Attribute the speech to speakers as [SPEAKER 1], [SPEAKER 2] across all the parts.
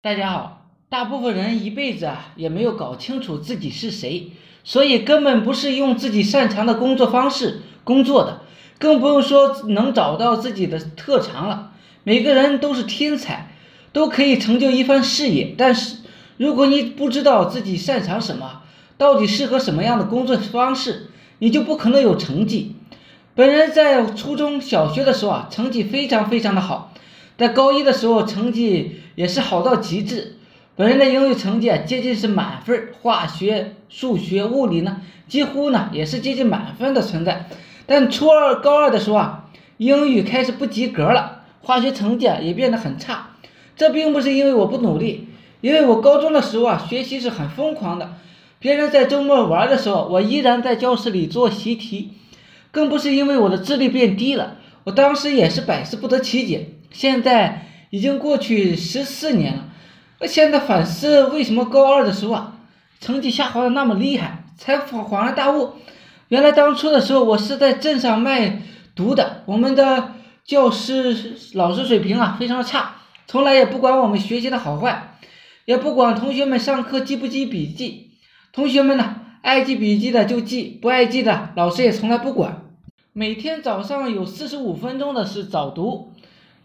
[SPEAKER 1] 大家好，大部分人一辈子啊也没有搞清楚自己是谁，所以根本不是用自己擅长的工作方式工作的，更不用说能找到自己的特长了。每个人都是天才，都可以成就一番事业，但是如果你不知道自己擅长什么，到底适合什么样的工作方式，你就不可能有成绩。本人在初中小学的时候啊，成绩非常非常的好。在高一的时候，成绩也是好到极致。本人的英语成绩啊，接近是满分，化学、数学、物理呢，几乎呢也是接近满分的存在。但初二、高二的时候啊，英语开始不及格了，化学成绩也变得很差。这并不是因为我不努力，因为我高中的时候啊，学习是很疯狂的。别人在周末玩的时候，我依然在教室里做习题。更不是因为我的智力变低了，我当时也是百思不得其解。现在已经过去十四年了，我现在反思为什么高二的时候啊，成绩下滑的那么厉害，才恍恍然大悟，原来当初的时候我是在镇上卖毒的。我们的教师老师水平啊非常差，从来也不管我们学习的好坏，也不管同学们上课记不记笔记。同学们呢，爱记笔记的就记，不爱记的老师也从来不管。每天早上有四十五分钟的是早读。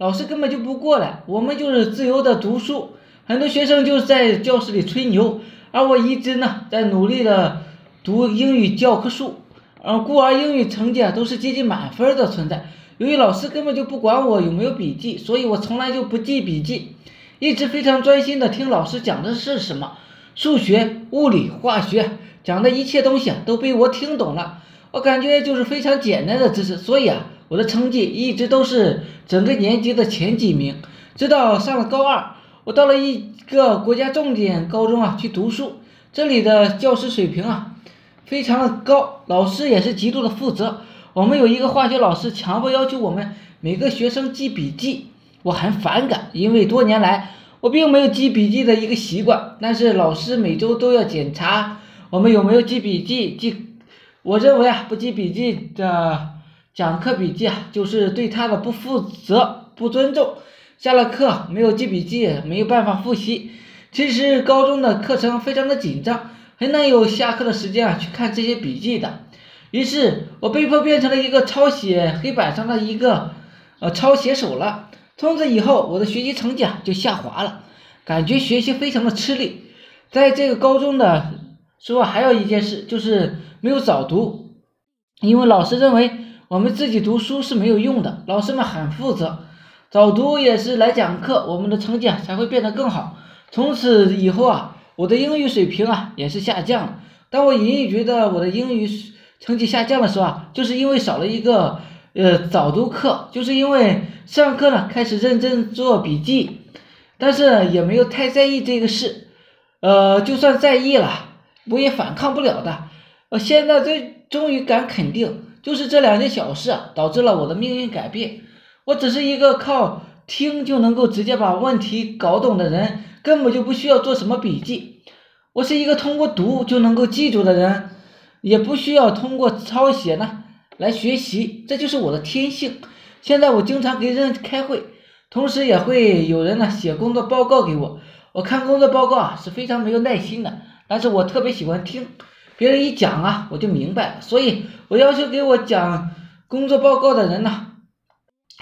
[SPEAKER 1] 老师根本就不过来，我们就是自由的读书。很多学生就是在教室里吹牛，而我一直呢在努力的读英语教科书，而故而英语成绩啊都是接近满分的存在。由于老师根本就不管我有没有笔记，所以我从来就不记笔记，一直非常专心的听老师讲的是什么，数学、物理、化学讲的一切东西啊都被我听懂了。我感觉就是非常简单的知识，所以啊。我的成绩一直都是整个年级的前几名，直到上了高二，我到了一个国家重点高中啊去读书，这里的教师水平啊非常的高，老师也是极度的负责。我们有一个化学老师强迫要求我们每个学生记笔记，我很反感，因为多年来我并没有记笔记的一个习惯。但是老师每周都要检查我们有没有记笔记，记，我认为啊不记笔记的。讲课笔记啊，就是对他的不负责、不尊重。下了课没有记笔记，没有办法复习。其实高中的课程非常的紧张，很难有下课的时间啊去看这些笔记的。于是我被迫变成了一个抄写黑板上的一个呃抄写手了。从此以后，我的学习成绩啊就下滑了，感觉学习非常的吃力。在这个高中的时候，还有一件事就是没有早读，因为老师认为。我们自己读书是没有用的，老师们很负责，早读也是来讲课，我们的成绩才会变得更好。从此以后啊，我的英语水平啊也是下降了。当我隐隐觉得我的英语成绩下降的时候啊，就是因为少了一个呃早读课，就是因为上课呢开始认真做笔记，但是也没有太在意这个事，呃，就算在意了，我也反抗不了的。我现在最终于敢肯定。就是这两件小事啊，导致了我的命运改变。我只是一个靠听就能够直接把问题搞懂的人，根本就不需要做什么笔记。我是一个通过读就能够记住的人，也不需要通过抄写呢来学习，这就是我的天性。现在我经常给人开会，同时也会有人呢写工作报告给我。我看工作报告啊是非常没有耐心的，但是我特别喜欢听。别人一讲啊，我就明白了，所以我要求给我讲工作报告的人呢，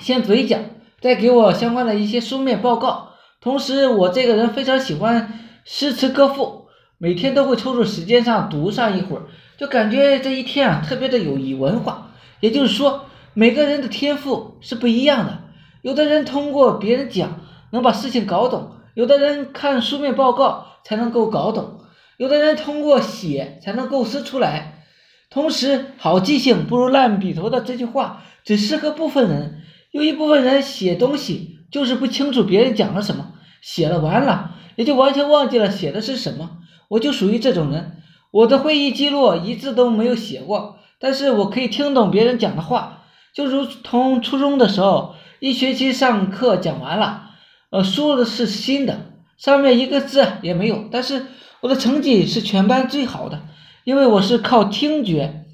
[SPEAKER 1] 先嘴讲，再给我相关的一些书面报告。同时，我这个人非常喜欢诗词歌赋，每天都会抽出时间上读上一会儿，就感觉这一天啊特别的有文化。也就是说，每个人的天赋是不一样的，有的人通过别人讲能把事情搞懂，有的人看书面报告才能够搞懂。有的人通过写才能构思出来，同时好记性不如烂笔头的这句话只适合部分人。有一部分人写东西就是不清楚别人讲了什么，写了完了也就完全忘记了写的是什么。我就属于这种人，我的会议记录一字都没有写过，但是我可以听懂别人讲的话，就如同初中的时候，一学期上课讲完了，呃，书的是新的，上面一个字也没有，但是。我的成绩是全班最好的，因为我是靠听觉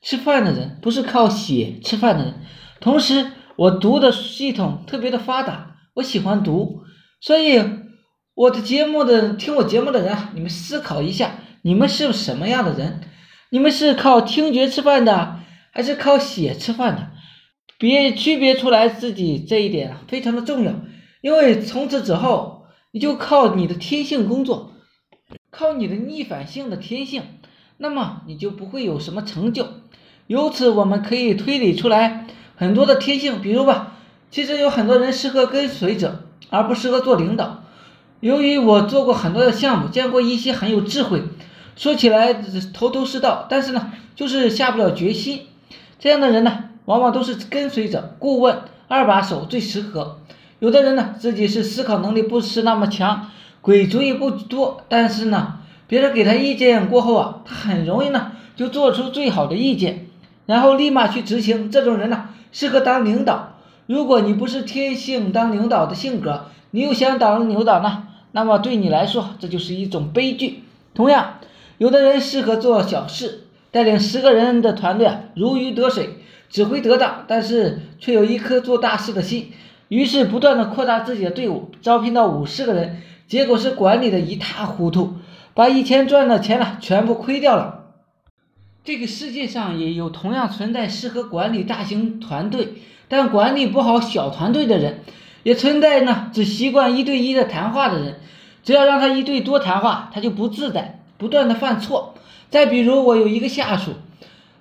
[SPEAKER 1] 吃饭的人，不是靠写吃饭的人。同时，我读的系统特别的发达，我喜欢读，所以我的节目的听我节目的人，你们思考一下，你们是什么样的人？你们是靠听觉吃饭的，还是靠写吃饭的？别区别出来自己这一点非常的重要，因为从此之后你就靠你的天性工作，靠你的逆反性的天性，那么你就不会有什么成就。由此我们可以推理出来很多的天性，比如吧，其实有很多人适合跟随者，而不适合做领导。由于我做过很多的项目，见过一些很有智慧，说起来头头是道，但是呢，就是下不了决心。这样的人呢，往往都是跟随者、顾问、二把手最适合。有的人呢，自己是思考能力不是那么强，鬼主意不多，但是呢，别人给他意见过后啊，他很容易呢就做出最好的意见，然后立马去执行。这种人呢，适合当领导。如果你不是天性当领导的性格，你又想当领导呢？那么对你来说，这就是一种悲剧。同样，有的人适合做小事，带领十个人的团队啊，如鱼得水，指挥得当，但是却有一颗做大事的心，于是不断的扩大自己的队伍，招聘到五十个人，结果是管理的一塌糊涂，把以前赚的钱呢全部亏掉了。这个世界上也有同样存在适合管理大型团队，但管理不好小团队的人。也存在呢，只习惯一对一的谈话的人，只要让他一对多谈话，他就不自在，不断的犯错。再比如，我有一个下属，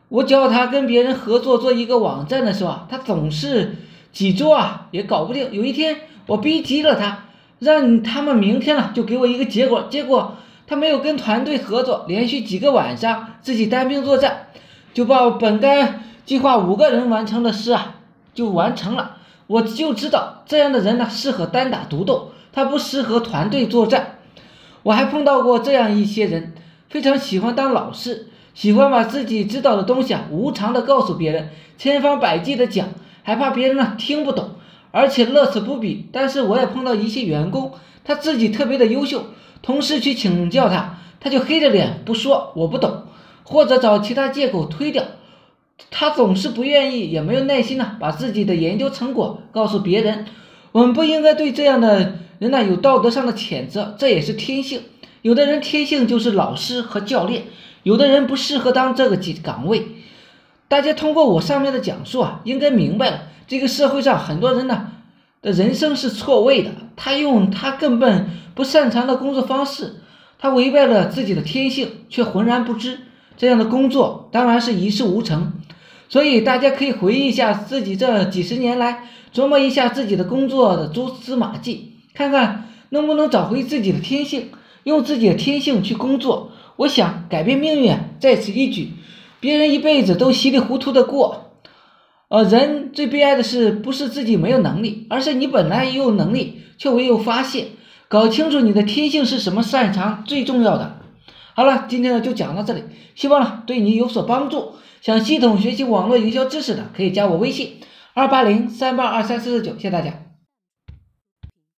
[SPEAKER 1] 我叫他跟别人合作做一个网站的时候啊，他总是几周啊也搞不定。有一天，我逼急了他，让他们明天呢就给我一个结果。结果他没有跟团队合作，连续几个晚上自己单兵作战，就把本该计划五个人完成的事啊就完成了。我就知道这样的人呢，适合单打独斗，他不适合团队作战。我还碰到过这样一些人，非常喜欢当老师，喜欢把自己知道的东西啊无偿的告诉别人，千方百计的讲，还怕别人呢听不懂，而且乐此不疲。但是我也碰到一些员工，他自己特别的优秀，同事去请教他，他就黑着脸不说我不懂，或者找其他借口推掉。他总是不愿意，也没有耐心呢，把自己的研究成果告诉别人。我们不应该对这样的人呢有道德上的谴责，这也是天性。有的人天性就是老师和教练，有的人不适合当这个岗岗位。大家通过我上面的讲述啊，应该明白了，这个社会上很多人呢的人生是错位的。他用他根本不擅长的工作方式，他违背了自己的天性，却浑然不知。这样的工作当然是一事无成。所以大家可以回忆一下自己这几十年来，琢磨一下自己的工作的蛛丝马迹，看看能不能找回自己的天性，用自己的天性去工作。我想改变命运在此一举，别人一辈子都稀里糊涂的过。呃，人最悲哀的是不是自己没有能力，而是你本来也有能力，却没有发现。搞清楚你的天性是什么，擅长最重要的。好了，今天呢就讲到这里，希望呢对你有所帮助。想系统学习网络营销知识的，可以加我微信二八零三八二三四四九，谢谢大家。